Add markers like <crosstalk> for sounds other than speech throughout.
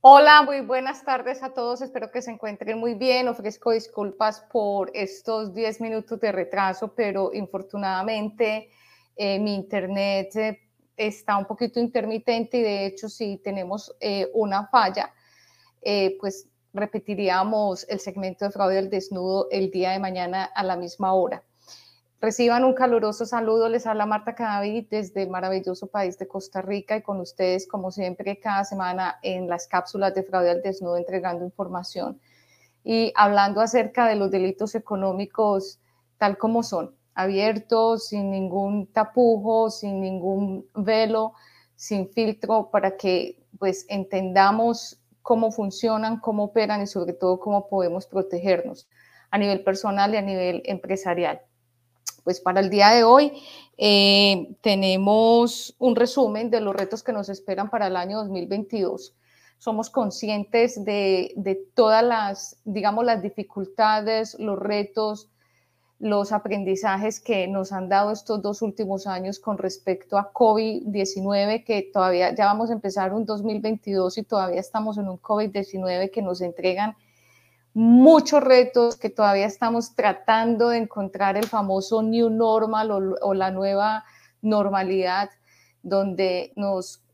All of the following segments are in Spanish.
Hola, muy buenas tardes a todos. Espero que se encuentren muy bien. Ofrezco disculpas por estos 10 minutos de retraso, pero infortunadamente eh, mi internet eh, está un poquito intermitente y de hecho si tenemos eh, una falla, pues repetiríamos el segmento de fraude del desnudo el día de mañana a la misma hora. Reciban un caluroso saludo, les habla Marta Cadavid desde el maravilloso país de Costa Rica y con ustedes, como siempre, cada semana en las cápsulas de fraude al desnudo entregando información y hablando acerca de los delitos económicos tal como son, abiertos, sin ningún tapujo, sin ningún velo, sin filtro, para que pues entendamos cómo funcionan, cómo operan y sobre todo cómo podemos protegernos a nivel personal y a nivel empresarial pues para el día de hoy eh, tenemos un resumen de los retos que nos esperan para el año 2022. Somos conscientes de, de todas las, digamos, las dificultades, los retos, los aprendizajes que nos han dado estos dos últimos años con respecto a COVID-19, que todavía ya vamos a empezar un 2022 y todavía estamos en un COVID-19 que nos entregan muchos retos que todavía estamos tratando de encontrar el famoso new normal o, la nueva normalidad, donde nos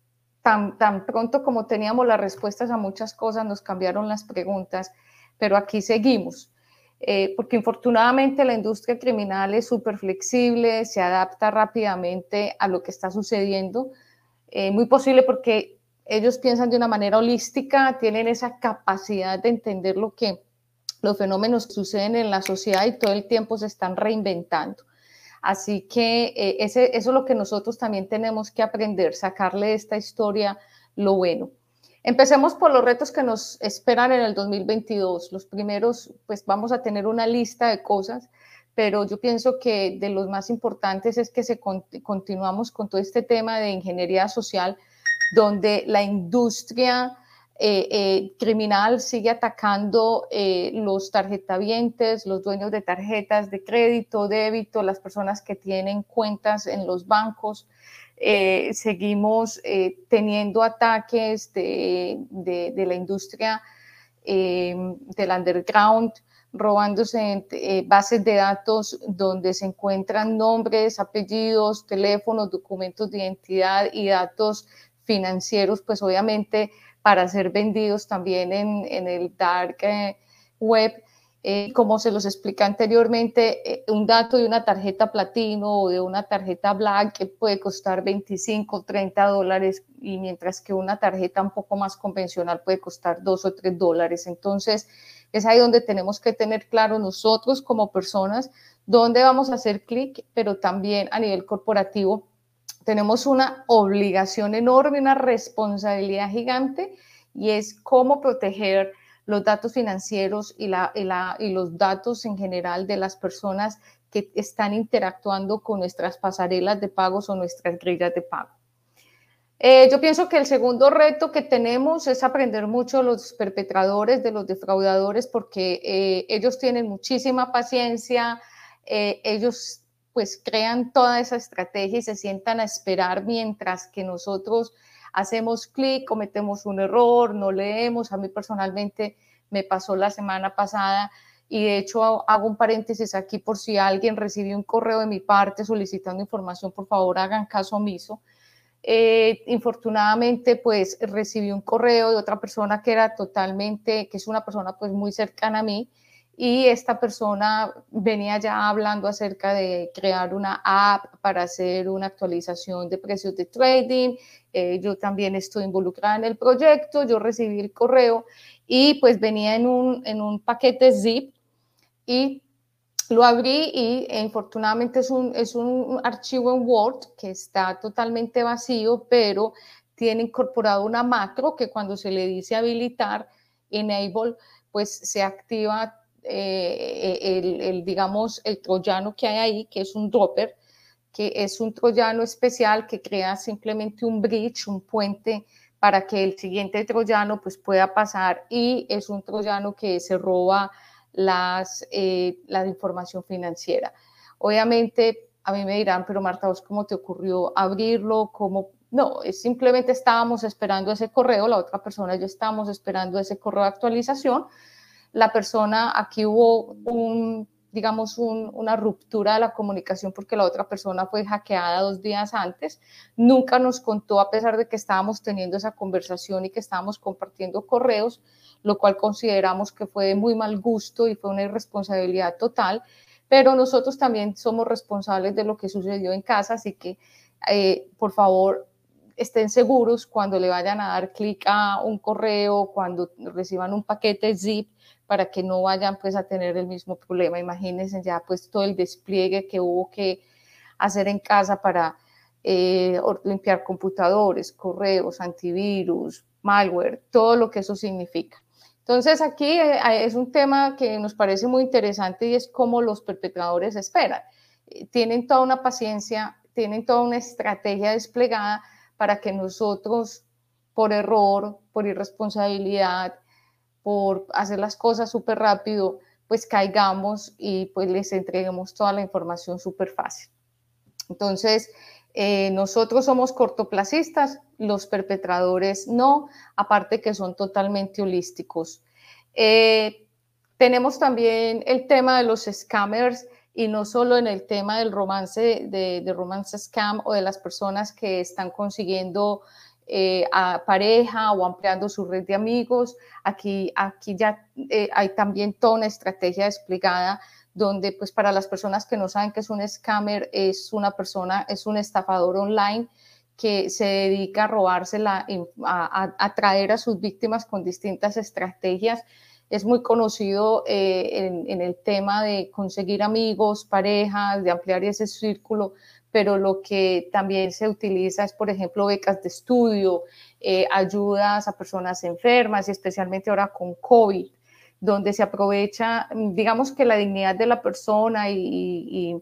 tan, tan pronto como teníamos las respuestas a muchas cosas, nos cambiaron las preguntas, pero aquí seguimos. Eh, porque infortunadamente la industria criminal es súper flexible, se adapta rápidamente a lo que está sucediendo. Eh, muy posible porque ellos piensan de una manera holística, tienen esa capacidad de entender lo que los fenómenos suceden en la sociedad y todo el tiempo se están reinventando. Así que eh, eso es lo que nosotros también tenemos que aprender, sacarle de esta historia lo bueno. Empecemos por los retos que nos esperan en el 2022. Los primeros, pues vamos a tener una lista de cosas, pero yo pienso que de los más importantes es que se continuamos con todo este tema de ingeniería social, donde la industria eh, eh, criminal sigue atacando eh, los tarjetavientes, los dueños de tarjetas de crédito, débito, las personas que tienen cuentas en los bancos. seguimos teniendo ataques de, de la industria del underground, robándose bases de datos donde se encuentran nombres, apellidos, teléfonos, documentos de identidad y datos financieros, pues obviamente para ser vendidos también en, el dark eh, web. Eh, como se los explica anteriormente, eh, un dato de una tarjeta platino o de una tarjeta black puede costar 25, 30 dólares y mientras que una tarjeta un poco más convencional puede costar 2 o 3 dólares. Entonces, es ahí donde tenemos que tener claro nosotros como personas dónde vamos a hacer clic, pero también a nivel corporativo tenemos una obligación enorme, una responsabilidad gigante y es cómo proteger los datos financieros y, la, y, los datos en general de las personas que están interactuando con nuestras pasarelas de pagos o nuestras grillas de pago. Eh, yo pienso que el segundo reto que tenemos es aprender mucho los perpetradores de los defraudadores porque eh, ellos tienen muchísima paciencia, eh, ellos pues crean toda esa estrategia y se sientan a esperar mientras que nosotros hacemos clic, cometemos un error, no leemos. A mí personalmente me pasó la semana pasada y de hecho hago un paréntesis aquí por si alguien recibió un correo de mi parte solicitando información, por favor hagan caso omiso. Eh, infortunadamente, pues recibí un correo de otra persona que era totalmente, que es una persona pues muy cercana a mí, y esta persona venía ya hablando acerca de crear una app para hacer una actualización de precios de trading. Eh, yo también estoy involucrada en el proyecto, yo recibí el correo y pues venía en un, en un paquete zip y lo abrí y eh, infortunadamente es un, es un archivo en Word que está totalmente vacío, pero tiene incorporado una macro que cuando se le dice habilitar, enable, pues se activa eh, el, el, digamos, el troyano que hay ahí, que es un dropper, que es un troyano especial que crea simplemente un bridge, un puente para que el siguiente troyano pues pueda pasar y es un troyano que se roba las, eh, la información financiera. Obviamente a mí me dirán, pero Marta, ¿vos cómo te ocurrió abrirlo? ¿Cómo? No, es simplemente estábamos esperando ese correo, la otra persona yo estábamos esperando ese correo de actualización la persona, aquí hubo un, digamos, una ruptura de la comunicación porque la otra persona fue hackeada dos días antes. Nunca nos contó, a pesar de que estábamos teniendo esa conversación y que estábamos compartiendo correos, lo cual consideramos que fue de muy mal gusto y fue una irresponsabilidad total. Pero nosotros también somos responsables de lo que sucedió en casa, así que eh, por favor estén seguros cuando le vayan a dar clic a un correo, cuando reciban un paquete zip, para que no vayan pues a tener el mismo problema. Imagínense ya pues todo el despliegue que hubo que hacer en casa para eh, limpiar computadores, correos, antivirus, malware, todo lo que eso significa. Entonces aquí eh, es un tema que nos parece muy interesante y es cómo los perpetradores esperan. Eh, tienen toda una paciencia, tienen toda una estrategia desplegada para que nosotros, por error, por irresponsabilidad, por hacer las cosas súper rápido, pues caigamos y pues les entreguemos toda la información súper fácil. Entonces, eh, nosotros somos cortoplacistas, los perpetradores no, aparte que son totalmente holísticos. Eh, tenemos también el tema de los scammers y no solo en el tema del romance, de, de romance scam o de las personas que están consiguiendo eh, a pareja o ampliando su red de amigos. Aquí, aquí ya eh, hay también toda una estrategia desplegada donde pues para las personas que no saben que es un scammer, es una persona, es un estafador online que se dedica a robársela, a, atraer a sus víctimas con distintas estrategias. Es muy conocido eh, en, el tema de conseguir amigos, parejas, de ampliar ese círculo pero lo que también se utiliza es, por ejemplo, becas de estudio, eh, ayudas a personas enfermas y especialmente ahora con COVID, donde se aprovecha, digamos que la dignidad de la persona y,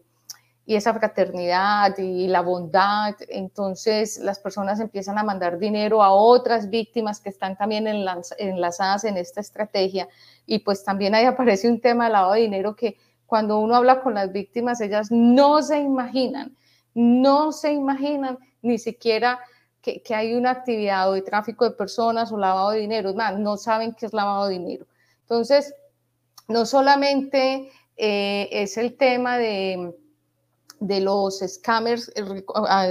esa fraternidad y la bondad, entonces las personas empiezan a mandar dinero a otras víctimas que están también enlazadas en esta estrategia y pues también ahí <laughs> aparece un tema de lavado de dinero que cuando uno habla con las víctimas, ellas no se imaginan no se imaginan ni siquiera que, hay una actividad o de tráfico de personas o lavado de dinero, no saben qué es lavado de dinero. Entonces, no solamente eh, es el tema de, de los scammers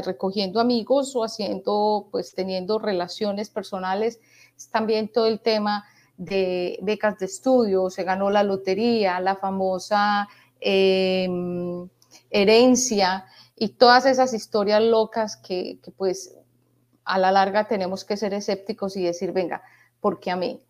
recogiendo amigos o haciendo, pues teniendo relaciones personales, es también todo el tema de becas de estudio, se ganó la lotería, la famosa em, herencia, y todas esas historias locas que, pues a la larga tenemos que ser escépticos y decir, venga, ¿por qué a mí?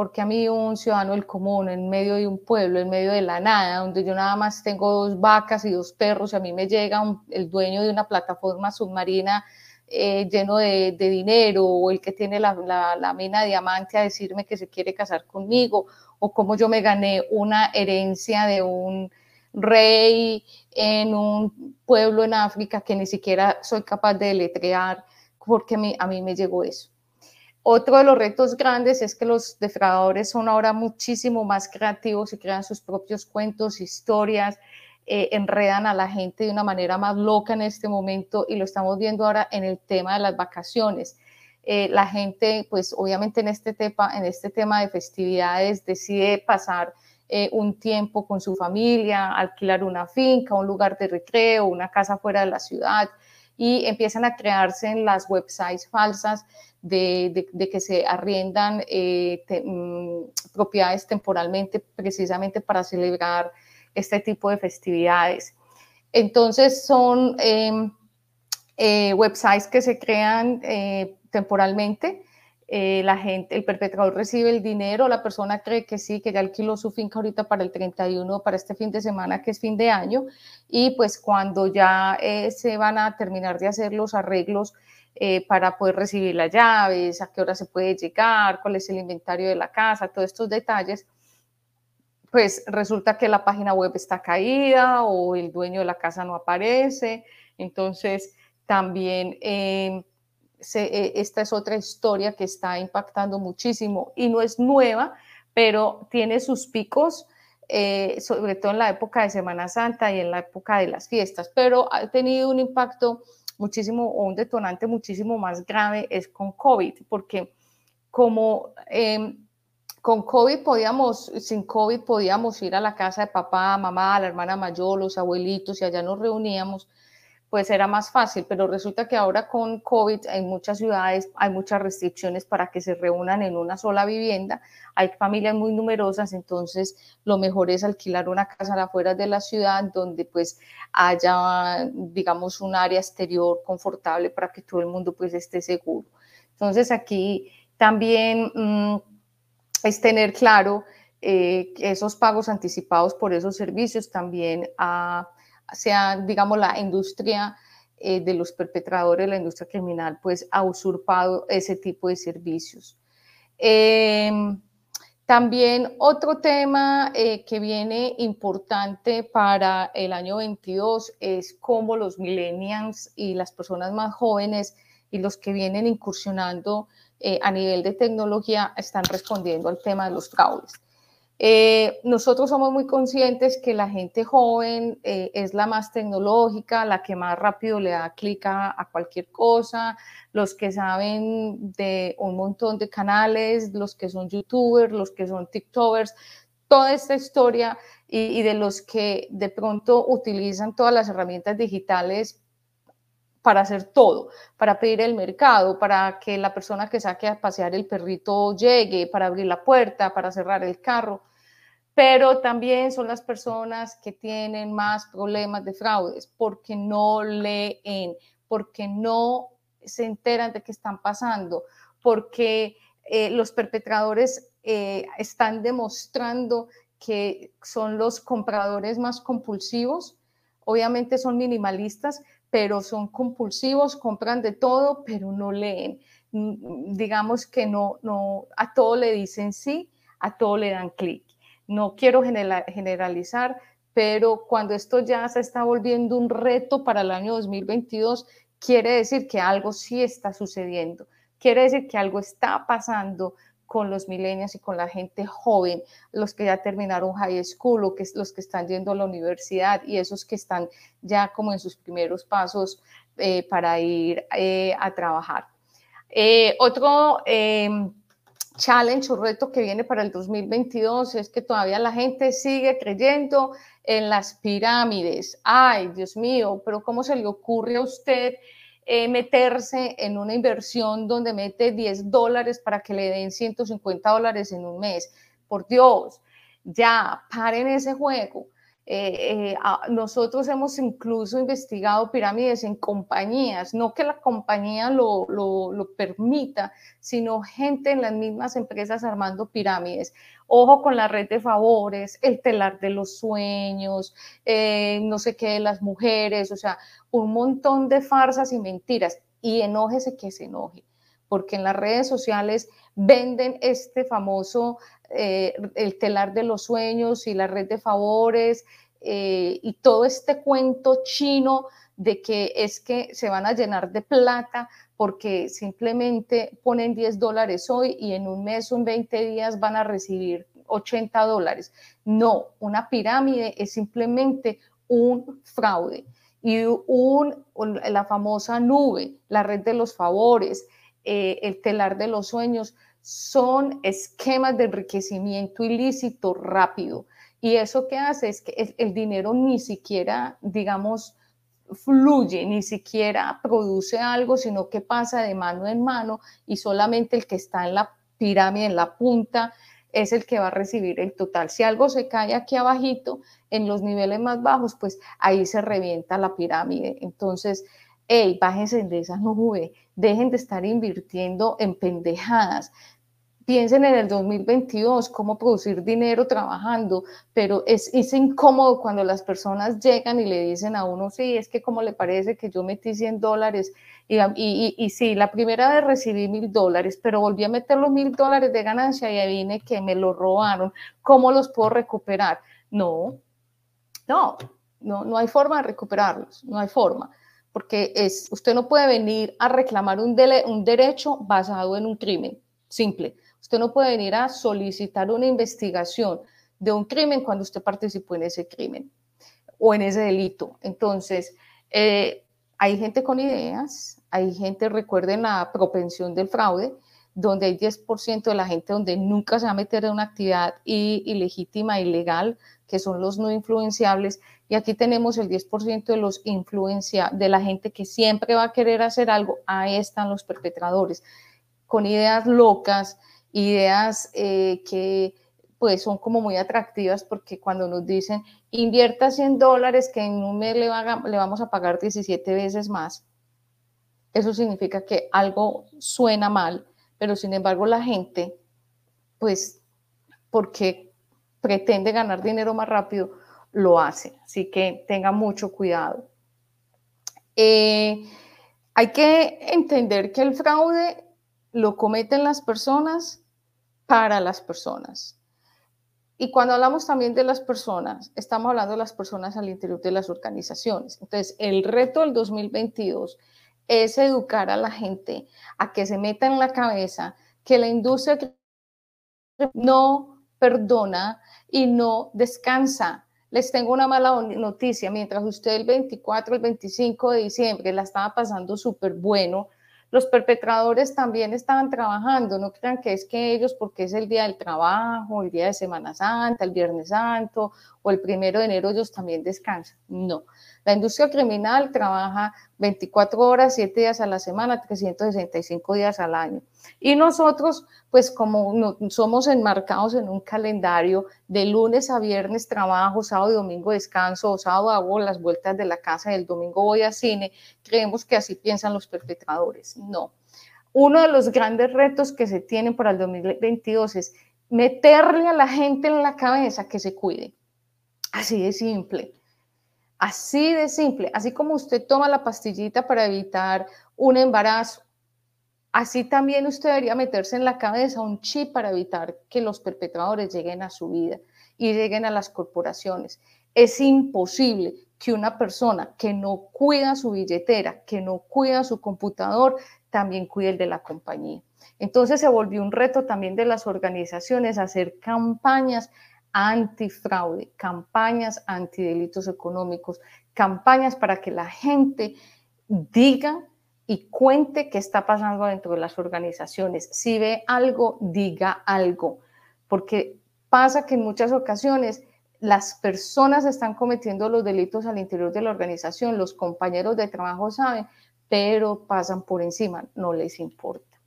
Porque a mí un ciudadano del común, en medio de un pueblo, en medio de la nada, donde yo nada más tengo dos vacas y dos perros, y a mí me llega el dueño de una plataforma submarina eh, lleno de, dinero, o el que tiene la, mina de diamante a decirme que se quiere casar conmigo, o como yo me gané una herencia de un rey en un pueblo en África que ni siquiera soy capaz de deletrear porque a mí, me llegó eso. Otro de los retos grandes es que los defraudadores son ahora muchísimo más creativos y crean sus propios cuentos, historias, eh, enredan a la gente de una manera más loca en este momento y lo estamos viendo ahora en el tema de las vacaciones. Eh, la gente, pues obviamente en este, tema, en este tema de festividades decide pasar eh, un tiempo con su familia, alquilar una finca, un lugar de recreo, una casa fuera de la ciudad. Y empiezan a crearse en las websites falsas de, que se arriendan eh, mm, propiedades temporalmente precisamente para celebrar este tipo de festividades. Entonces son em, eh, websites que se crean eh, la gente, el perpetrador recibe el dinero, la persona cree que sí, que ya alquiló su finca ahorita para el 31, para este fin de semana, que es fin de año, y pues cuando ya se van a terminar de hacer los arreglos eh, para poder recibir las llaves, a qué hora se puede llegar, cuál es el inventario de la casa, todos estos detalles, pues resulta que la página web está caída o el dueño de la casa no aparece. Entonces, también em, eh, esta es otra historia que está impactando muchísimo y no es nueva, pero tiene sus picos. Eh, sobre todo en la época de Semana Santa y en la época de las fiestas, pero ha tenido un impacto muchísimo o un detonante muchísimo más grave es con COVID, porque como em, con COVID podíamos, sin COVID podíamos ir a la casa de papá, mamá, la hermana mayor, los abuelitos y allá nos reuníamos, pues era más fácil, pero resulta que ahora con COVID en muchas ciudades hay muchas restricciones para que se reúnan en una sola vivienda, hay familias muy numerosas, entonces lo mejor es alquilar una casa a afuera de la ciudad donde pues haya, digamos, un área exterior confortable para que todo el mundo pues esté seguro. Entonces aquí también mm, es tener claro eh, esos pagos anticipados por esos servicios también a sea, digamos, la industria eh, de los perpetradores, la industria criminal, pues ha usurpado ese tipo de servicios. Em, también otro tema eh, que viene importante para el año 22 es cómo los millennials y las personas más jóvenes y los que vienen incursionando eh, a nivel de tecnología están respondiendo al tema de los fraudes. Eh, nosotros somos muy conscientes que la gente joven eh, es la más tecnológica, la que más rápido le da clic a, cualquier cosa, los que saben de un montón de canales, los que son youtubers, los que son tiktokers, toda esta historia y, y de los que de pronto utilizan todas las herramientas digitales para hacer todo, para pedir el mercado, para que la persona que saque a pasear el perrito llegue, para abrir la puerta, para cerrar el carro pero también son las personas que tienen más problemas de fraudes porque no leen, porque no se enteran de qué están pasando, porque eh, los perpetradores eh, están demostrando que son los compradores más compulsivos. Obviamente son minimalistas, pero son compulsivos, compran de todo, pero no leen. Mm, digamos que no, no, a todo le dicen sí, a todo le dan clic. No quiero generalizar, pero cuando esto ya se está volviendo un reto para el año 2022, quiere decir que algo sí está sucediendo, quiere decir que algo está pasando con los millennials y con la gente joven, los que ya terminaron high school o los que están yendo a la universidad y esos que están ya como en sus primeros pasos eh, para ir eh, a trabajar. Eh, otro em, challenge o reto que viene para el 2022 es que todavía la gente sigue creyendo en las pirámides. Ay, Dios mío, pero ¿cómo se le ocurre a usted eh, meterse en una inversión donde mete 10 dólares para que le den 150 dólares en un mes? Por Dios, ya, paren ese juego. Eh, eh, nosotros hemos incluso investigado pirámides en compañías, no que la compañía lo, lo, permita, sino gente en las mismas empresas armando pirámides. Ojo con la red de favores, el telar de los sueños, eh, no sé qué de las mujeres, o sea, un montón de farsas y mentiras. Y enójese que se enoje, porque en las redes sociales venden este famoso eh, el telar de los sueños y la red de favores eh, y todo este cuento chino de que es que se van a llenar de plata porque simplemente ponen 10 dólares hoy y en un mes o en 20 días van a recibir 80 dólares. No, una pirámide es simplemente un fraude y un, la famosa nube, la red de los favores, eh, el telar de los sueños, son esquemas de enriquecimiento ilícito rápido. Y eso que hace es que el, dinero ni siquiera, digamos, fluye, ni siquiera produce algo, sino que pasa de mano en mano y solamente el que está en la pirámide, en la punta, es el que va a recibir el total. Si algo se cae aquí abajito, en los niveles más bajos, pues ahí se revienta la pirámide. Entonces, hey, bájense de esa nube, dejen de estar invirtiendo en pendejadas. Piensen en el 2022, cómo producir dinero trabajando, pero es, es incómodo cuando las personas llegan y le dicen a uno, sí, es que como le parece que yo metí 100 dólares y, y, sí, la primera vez recibí mil dólares, pero volví a meter los mil dólares de ganancia y adivine que me lo robaron, ¿cómo los puedo recuperar? No, no, no, no hay forma de recuperarlos, no hay forma, porque es, usted no puede venir a reclamar un, derecho basado en un crimen, simple. Usted no puede venir a solicitar una investigación de un crimen cuando usted participó en ese crimen o en ese delito. Entonces, eh, hay gente con ideas, hay gente, recuerden la propensión del fraude, donde hay 10% de la gente donde nunca se va a meter en una actividad ilegítima, ilegal, que son los no influenciables, y aquí tenemos el 10% de los influencia, de la gente que siempre va a querer hacer algo, ahí están los perpetradores, con ideas locas, ideas eh, que pues son como muy atractivas porque cuando nos dicen invierta 100 dólares que en un mes le, le vamos a pagar 17 veces más, eso significa que algo suena mal, pero sin embargo la gente, pues porque pretende ganar dinero más rápido, lo hace. Así que tenga mucho cuidado. Eh, hay que entender que el fraude lo cometen las personas para las personas. Y cuando hablamos también de las personas, estamos hablando de las personas al interior de las organizaciones. Entonces, el reto del 2022 es educar a la gente a que se meta en la cabeza que la industria no perdona y no descansa. Les tengo una mala noticia, mientras usted el 24, el 25 de diciembre la estaba pasando súper bueno, los perpetradores también estaban trabajando, no crean que es que ellos, porque es el día del trabajo, el día de Semana Santa, el Viernes Santo o el primero de enero, ellos también descansan. No, la industria criminal trabaja 24 horas, 7 días a la semana, 365 días al año. Y nosotros, pues como somos enmarcados en un calendario de lunes a viernes trabajo, sábado y domingo descanso, sábado hago las vueltas de la casa y el domingo voy a cine, creemos que así piensan los perpetradores. No. Uno de los grandes retos que se tienen para el 2022 es meterle a la gente en la cabeza que se cuide. Así de simple. Así de simple, así como usted toma la pastillita para evitar un embarazo, así también usted debería meterse en la cabeza un chip para evitar que los perpetradores lleguen a su vida y lleguen a las corporaciones. Es imposible que una persona que no cuida su billetera, que no cuida su computador, también cuide el de la compañía. Entonces se volvió un reto también de las organizaciones hacer campañas antifraude, campañas antidelitos económicos, campañas para que la gente diga y cuente qué está pasando dentro de las organizaciones. Si ve algo, diga algo, porque pasa que en muchas ocasiones las personas están cometiendo los delitos al interior de la organización, los compañeros de trabajo saben, pero pasan por encima, no les importa.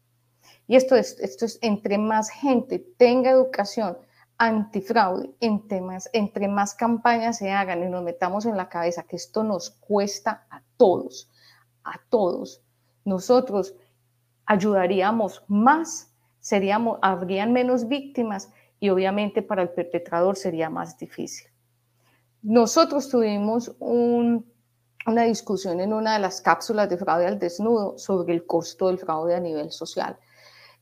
Y esto es, esto es entre más gente tenga educación, antifraude, entre más campañas se hagan y nos metamos en la cabeza que esto nos cuesta a todos, a todos, nosotros ayudaríamos más, seríamos, habrían menos víctimas y obviamente para el perpetrador sería más difícil. Nosotros tuvimos una discusión en una de las cápsulas de fraude al desnudo sobre el costo del fraude a nivel social.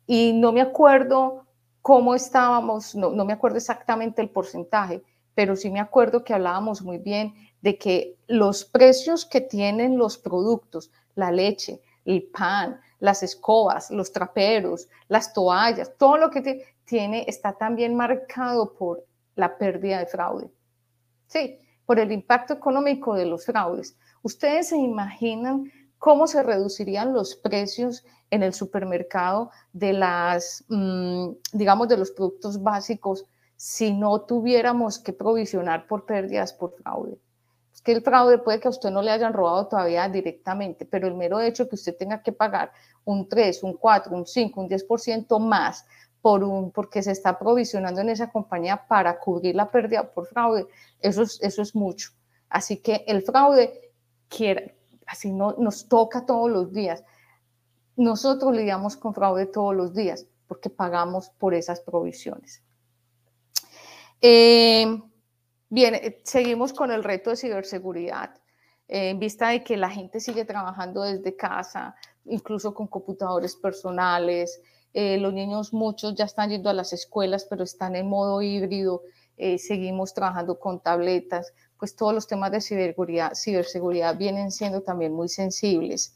Y no me acuerdo cómo estábamos, no, me acuerdo exactamente el porcentaje, pero sí me acuerdo que hablábamos muy bien de que los precios que tienen los productos, la leche, el pan, las escobas, los traperos, las toallas, todo lo que tiene está también marcado por la pérdida de fraude. Sí, por el impacto económico de los fraudes. Ustedes se imaginan cómo se reducirían los precios en el supermercado de las, mm, digamos, de los productos básicos si no tuviéramos que provisionar por pérdidas por fraude. Es que el fraude puede que a usted no le hayan robado todavía directamente, pero el mero hecho que usted tenga que pagar un 3, un 4, un 5, un 10% más por un, porque se está provisionando en esa compañía para cubrir la pérdida por fraude, eso es, eso es mucho. Así que el fraude quiere, así no, nos toca todos los días. Nosotros lidiamos con fraude todos los días porque pagamos por esas provisiones. Eh, bien, eh, seguimos con el reto de ciberseguridad. Eh, en vista de que la gente sigue trabajando desde casa, incluso con computadores personales, los niños muchos ya están yendo a las escuelas, pero están en modo híbrido, seguimos trabajando con tabletas, pues todos los temas de ciberseguridad, ciberseguridad vienen siendo también muy sensibles.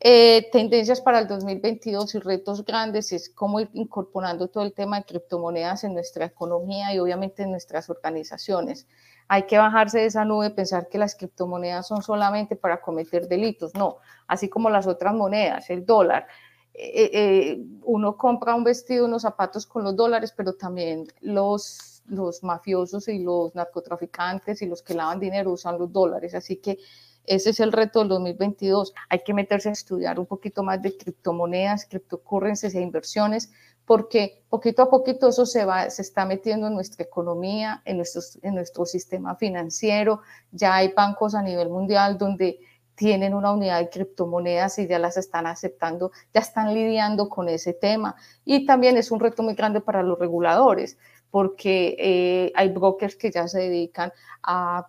Eh, tendencias para el 2022 y retos grandes es cómo ir incorporando todo el tema de criptomonedas en nuestra economía y obviamente en nuestras organizaciones. Hay que bajarse de esa nube, pensar que las criptomonedas son solamente para cometer delitos. No, así como las otras monedas, el dólar. Eh, eh, uno compra un vestido, unos zapatos con los dólares, pero también los, los mafiosos y los narcotraficantes y los que lavan dinero usan los dólares. Así que ese es el reto del 2022. Hay que meterse a estudiar un poquito más de criptomonedas, criptocurrencies e inversiones, porque poquito a poquito eso se, va, se está metiendo en nuestra economía, en, en nuestro sistema financiero. Ya hay bancos a nivel mundial donde tienen una unidad de criptomonedas y ya las están aceptando, ya están lidiando con ese tema. Y también es un reto muy grande para los reguladores, porque eh, hay brokers que ya se dedican a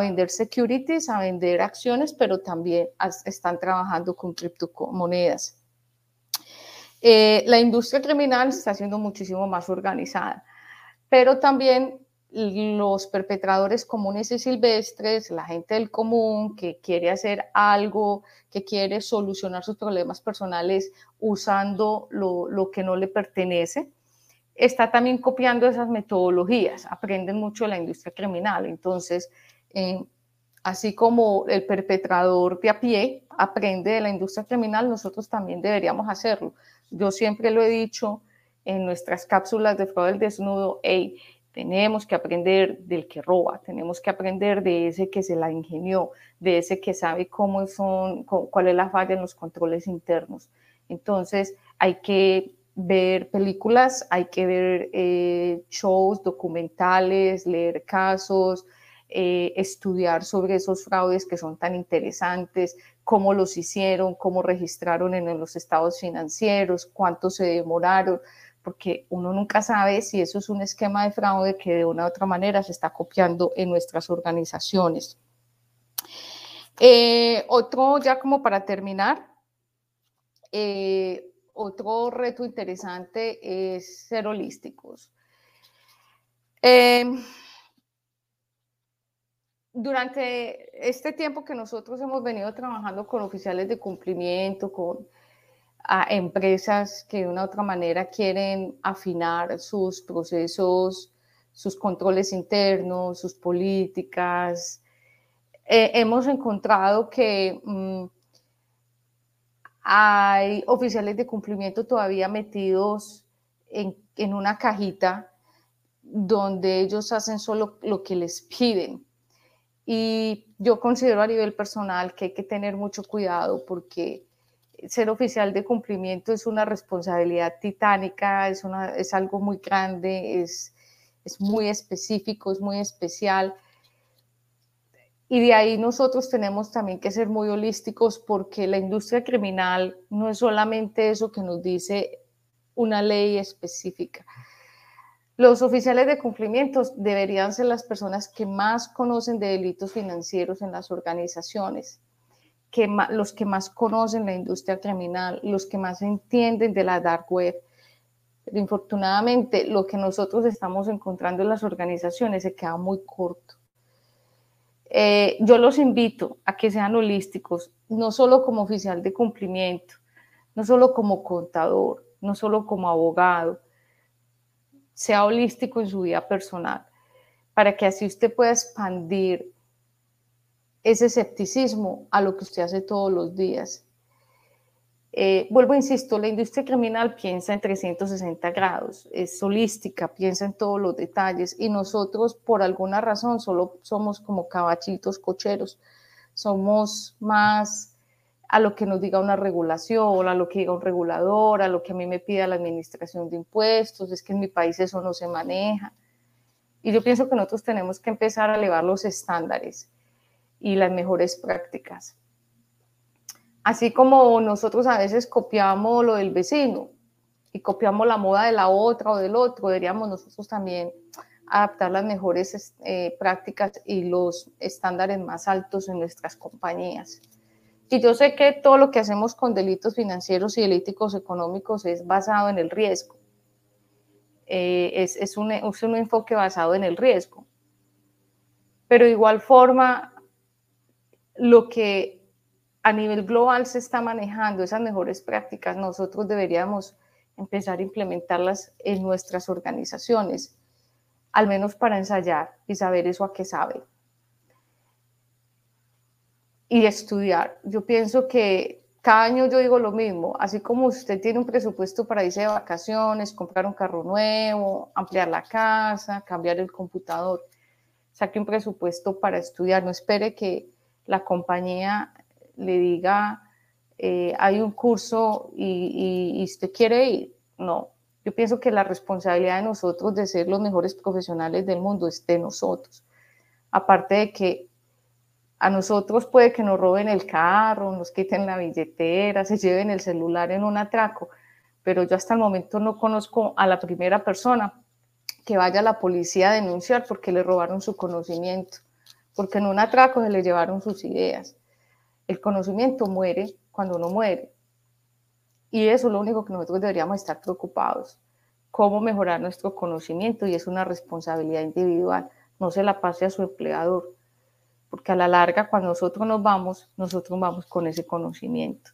vender securities, a vender acciones, pero también están trabajando con criptomonedas. Eh, la industria criminal está siendo muchísimo más organizada, pero también los perpetradores comunes y silvestres, la gente del común que quiere hacer algo, que quiere solucionar sus problemas personales usando lo que no le pertenece, está también copiando esas metodologías, aprenden mucho de la industria criminal. Entonces, eh, así como el perpetrador de a pie aprende de la industria criminal, nosotros también deberíamos hacerlo. Yo siempre lo he dicho en nuestras cápsulas de fraude del desnudo, hey, tenemos que aprender del que roba, tenemos que aprender de ese que se la ingenió, de ese que sabe cómo son, cuál es la falla en los controles internos. Entonces, hay que ver películas, hay que ver eh, shows, documentales, leer casos, eh, estudiar sobre esos fraudes que son tan interesantes, cómo los hicieron, cómo registraron en los estados financieros, cuánto se demoraron, porque uno nunca sabe si eso es un esquema de fraude que de una u otra manera se está copiando en nuestras organizaciones. Eh, otro, ya como para terminar, otro reto interesante es ser holísticos. Em, durante este tiempo que nosotros hemos venido trabajando con oficiales de cumplimiento, con empresas que de una u otra manera quieren afinar sus procesos, sus controles internos, sus políticas, eh, hemos encontrado que mm, hay oficiales de cumplimiento todavía metidos en, una cajita donde ellos hacen solo lo que les piden. Y yo considero a nivel personal que hay que tener mucho cuidado porque ser oficial de cumplimiento es una responsabilidad titánica, es, una, es algo muy grande, es, es muy específico, es muy especial y de ahí nosotros tenemos también que ser muy holísticos porque la industria criminal no es solamente eso que nos dice una ley específica. Los oficiales de cumplimiento deberían ser las personas que más conocen de delitos financieros en las organizaciones, que los que más conocen la industria criminal, los que más entienden de la dark web. Pero infortunadamente lo que nosotros estamos encontrando en las organizaciones se queda muy corto eh, yo los invito a que sean holísticos, no solo como oficial de cumplimiento, no solo como contador, no solo como abogado, sea holístico en su vida personal, para que así usted pueda expandir ese escepticismo a lo que usted hace todos los días. Eh, vuelvo, insisto, la industria criminal piensa en 360 grados, es holística, piensa en todos los detalles y nosotros por alguna razón solo somos como cabachitos cocheros, somos más a lo que nos diga una regulación, a lo que diga un regulador, a lo que a mí me pida la administración de impuestos, es que en mi país eso no se maneja. Y yo pienso que nosotros tenemos que empezar a elevar los estándares y las mejores prácticas. Así como nosotros a veces copiamos lo del vecino y copiamos la moda de la otra o del otro, deberíamos nosotros también adaptar las mejores eh, prácticas y los estándares más altos en nuestras compañías. Y yo sé que todo lo que hacemos con delitos financieros y delíticos económicos es basado en el riesgo. Eh, es, un, es un enfoque basado en el riesgo. Pero de igual forma, lo que a nivel global se está manejando esas mejores prácticas, nosotros deberíamos empezar a implementarlas en nuestras organizaciones, al menos para ensayar y saber eso a qué sabe. Y estudiar. Yo pienso que cada año yo digo lo mismo, así como usted tiene un presupuesto para irse de vacaciones, comprar un carro nuevo, ampliar la casa, cambiar el computador, saque un presupuesto para estudiar, no espere que la compañía le diga, eh, hay un curso y, y, usted quiere ir. No, yo pienso que la responsabilidad de nosotros de ser los mejores profesionales del mundo es de nosotros. Aparte de que a nosotros puede que nos roben el carro, nos quiten la billetera, se lleven el celular en un atraco, pero yo hasta el momento no conozco a la primera persona que vaya a la policía a denunciar porque le robaron su conocimiento, porque en un atraco se le llevaron sus ideas. El conocimiento muere cuando uno muere. Y eso es lo único que nosotros deberíamos estar preocupados. Cómo mejorar nuestro conocimiento y es una responsabilidad individual. No se la pase a su empleador, porque a la larga cuando nosotros nos vamos, nosotros vamos con ese conocimiento.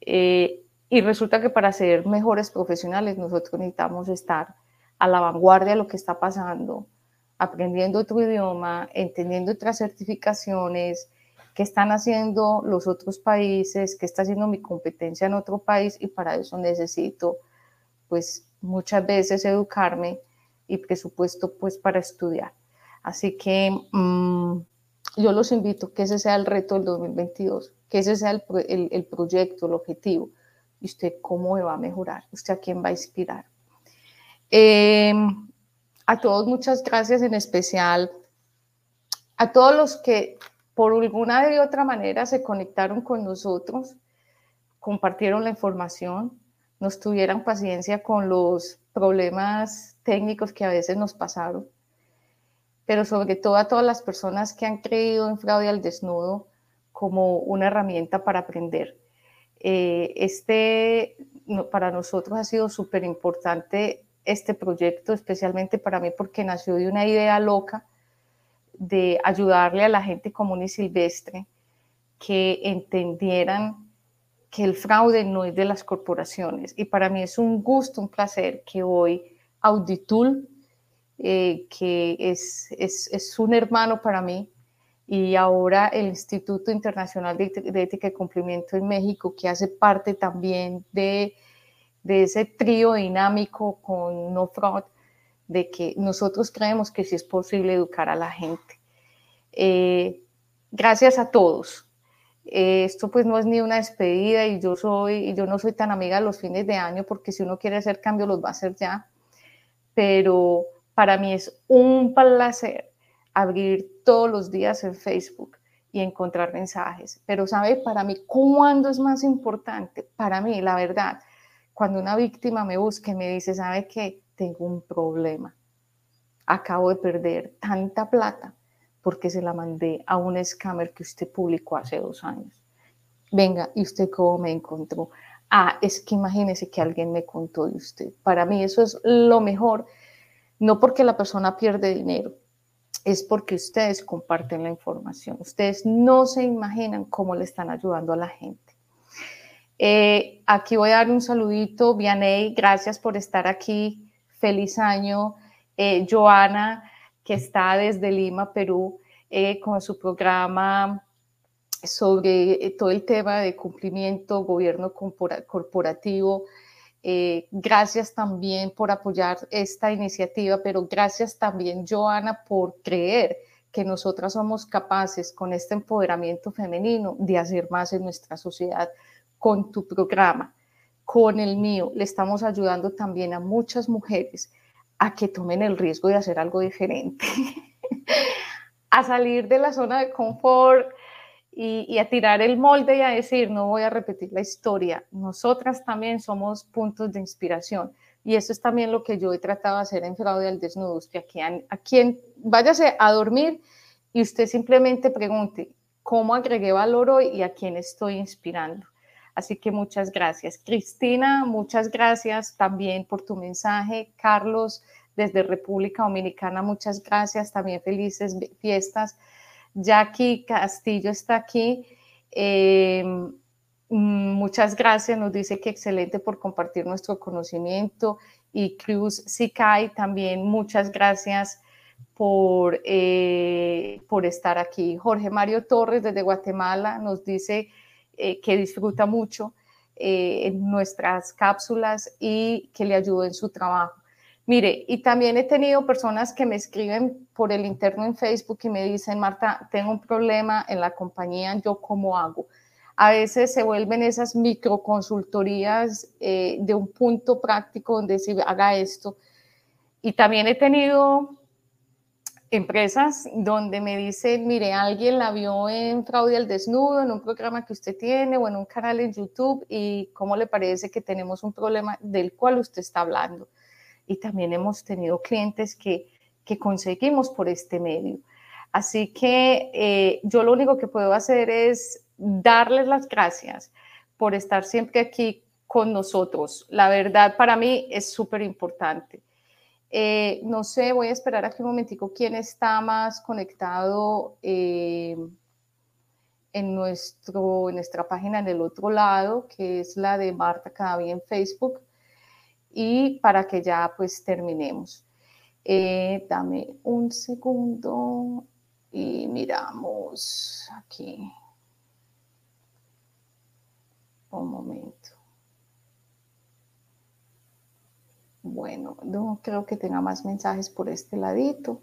Eh, y resulta que para ser mejores profesionales nosotros necesitamos estar a la vanguardia de lo que está pasando, aprendiendo otro idioma, entendiendo otras certificaciones, qué están haciendo los otros países, qué está haciendo mi competencia en otro país y para eso necesito pues muchas veces educarme y presupuesto pues para estudiar. Así que mm, yo los invito que ese sea el reto del 2022, que ese sea el, el, proyecto, el objetivo. ¿Y usted cómo me va a mejorar? ¿Usted a quién va a inspirar? Em, a todos muchas gracias en especial a todos los que por alguna de otra manera se conectaron con nosotros, compartieron la información, nos tuvieran paciencia con los problemas técnicos que a veces nos pasaron, pero sobre todo a todas las personas que han creído en fraude al desnudo como una herramienta para aprender. Eh, este para nosotros ha sido súper importante este proyecto, especialmente para mí porque nació de una idea loca de ayudarle a la gente común y silvestre que entendieran que el fraude no es de las corporaciones. Y para mí es un gusto, un placer que hoy Auditul, eh, que es, es, es, un hermano para mí, y ahora el Instituto Internacional de, Ética y Cumplimiento en México, que hace parte también de, de ese trío dinámico con No Fraud, de que nosotros creemos que sí es posible educar a la gente. Eh, gracias a todos. Eh, esto pues no es ni una despedida y yo soy y yo no soy tan amiga de los fines de año porque si uno quiere hacer cambios los va a hacer ya. Pero para mí es un placer abrir todos los días en Facebook y encontrar mensajes. Pero sabe, para mí, ¿cuándo es más importante? Para mí, la verdad, cuando una víctima me busca y me dice, ¿sabe qué? Tengo un problema. Acabo de perder tanta plata porque se la mandé a un scammer que usted publicó hace dos años. Venga, ¿y usted cómo me encontró? Ah, es que imagínese que alguien me contó de usted. Para mí eso es lo mejor, no porque la persona pierde dinero, es porque ustedes comparten la información. Ustedes no se imaginan cómo le están ayudando a la gente. Eh, aquí voy a dar un saludito, Vianey, gracias por estar aquí feliz año. Eh, Joana, que está desde Lima, Perú, eh, con su programa sobre todo el tema de cumplimiento, gobierno corporativo. gracias también por apoyar esta iniciativa, pero gracias también, Joana, por creer que nosotras somos capaces con este empoderamiento femenino de hacer más en nuestra sociedad con tu programa, con el mío. Le estamos ayudando también a muchas mujeres a que tomen el riesgo de hacer algo diferente, <laughs> a salir de la zona de confort y, a tirar el molde y a decir, no voy a repetir la historia. Nosotras también somos puntos de inspiración. Y eso es también lo que yo he tratado de hacer en Fraude al Desnudo. Usted a quien váyase a dormir y usted simplemente pregunte, ¿cómo agregué valor hoy y a quién estoy inspirando? Así que muchas gracias. Cristina, muchas gracias también por tu mensaje. Carlos, desde República Dominicana, muchas gracias. También felices fiestas. Jackie Castillo está aquí. Em, muchas gracias. Nos dice que excelente por compartir nuestro conocimiento. Y Cruz Sikai, también muchas gracias por, eh, por estar aquí. Jorge Mario Torres desde Guatemala nos dice eh, que disfruta mucho eh, en nuestras cápsulas y que le ayuda en su trabajo. Mire, y también he tenido personas que me escriben por el interno en Facebook y me dicen, Marta, tengo un problema en la compañía, ¿yo cómo hago? A veces se vuelven esas microconsultorías eh, de un punto práctico donde se haga esto. Y también he tenido empresas donde me dicen, mire, alguien la vio en Fraude al Desnudo, en un programa que usted tiene o en un canal en YouTube y cómo le parece que tenemos un problema del cual usted está hablando. Y también hemos tenido clientes que, que conseguimos por este medio. Así que eh, yo lo único que puedo hacer es darles las gracias por estar siempre aquí con nosotros. La verdad para mí es súper importante. Eh, no sé, voy a esperar aquí un momentico quién está más conectado eh, en, nuestro, en nuestra página en el otro lado, que es la de Marta Cadaví en Facebook, y para que ya pues terminemos. Eh, dame un segundo y miramos aquí. Un momento. Bueno, no creo que tenga más mensajes por este ladito.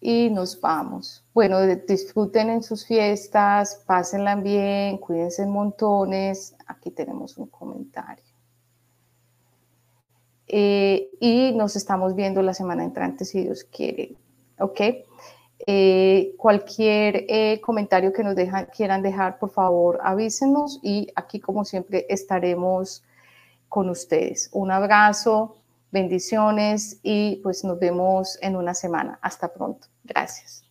Y nos vamos. Bueno, disfruten en sus fiestas, pásenla bien, cuídense en montones. Aquí tenemos un comentario. Eh, y nos estamos viendo la semana entrante si Dios quiere. ¿Ok? Eh, cualquier eh, comentario que nos quieran dejar, por favor, avísenos y aquí, como siempre, estaremos con ustedes. Un abrazo, bendiciones y pues nos vemos en una semana. Hasta pronto. Gracias.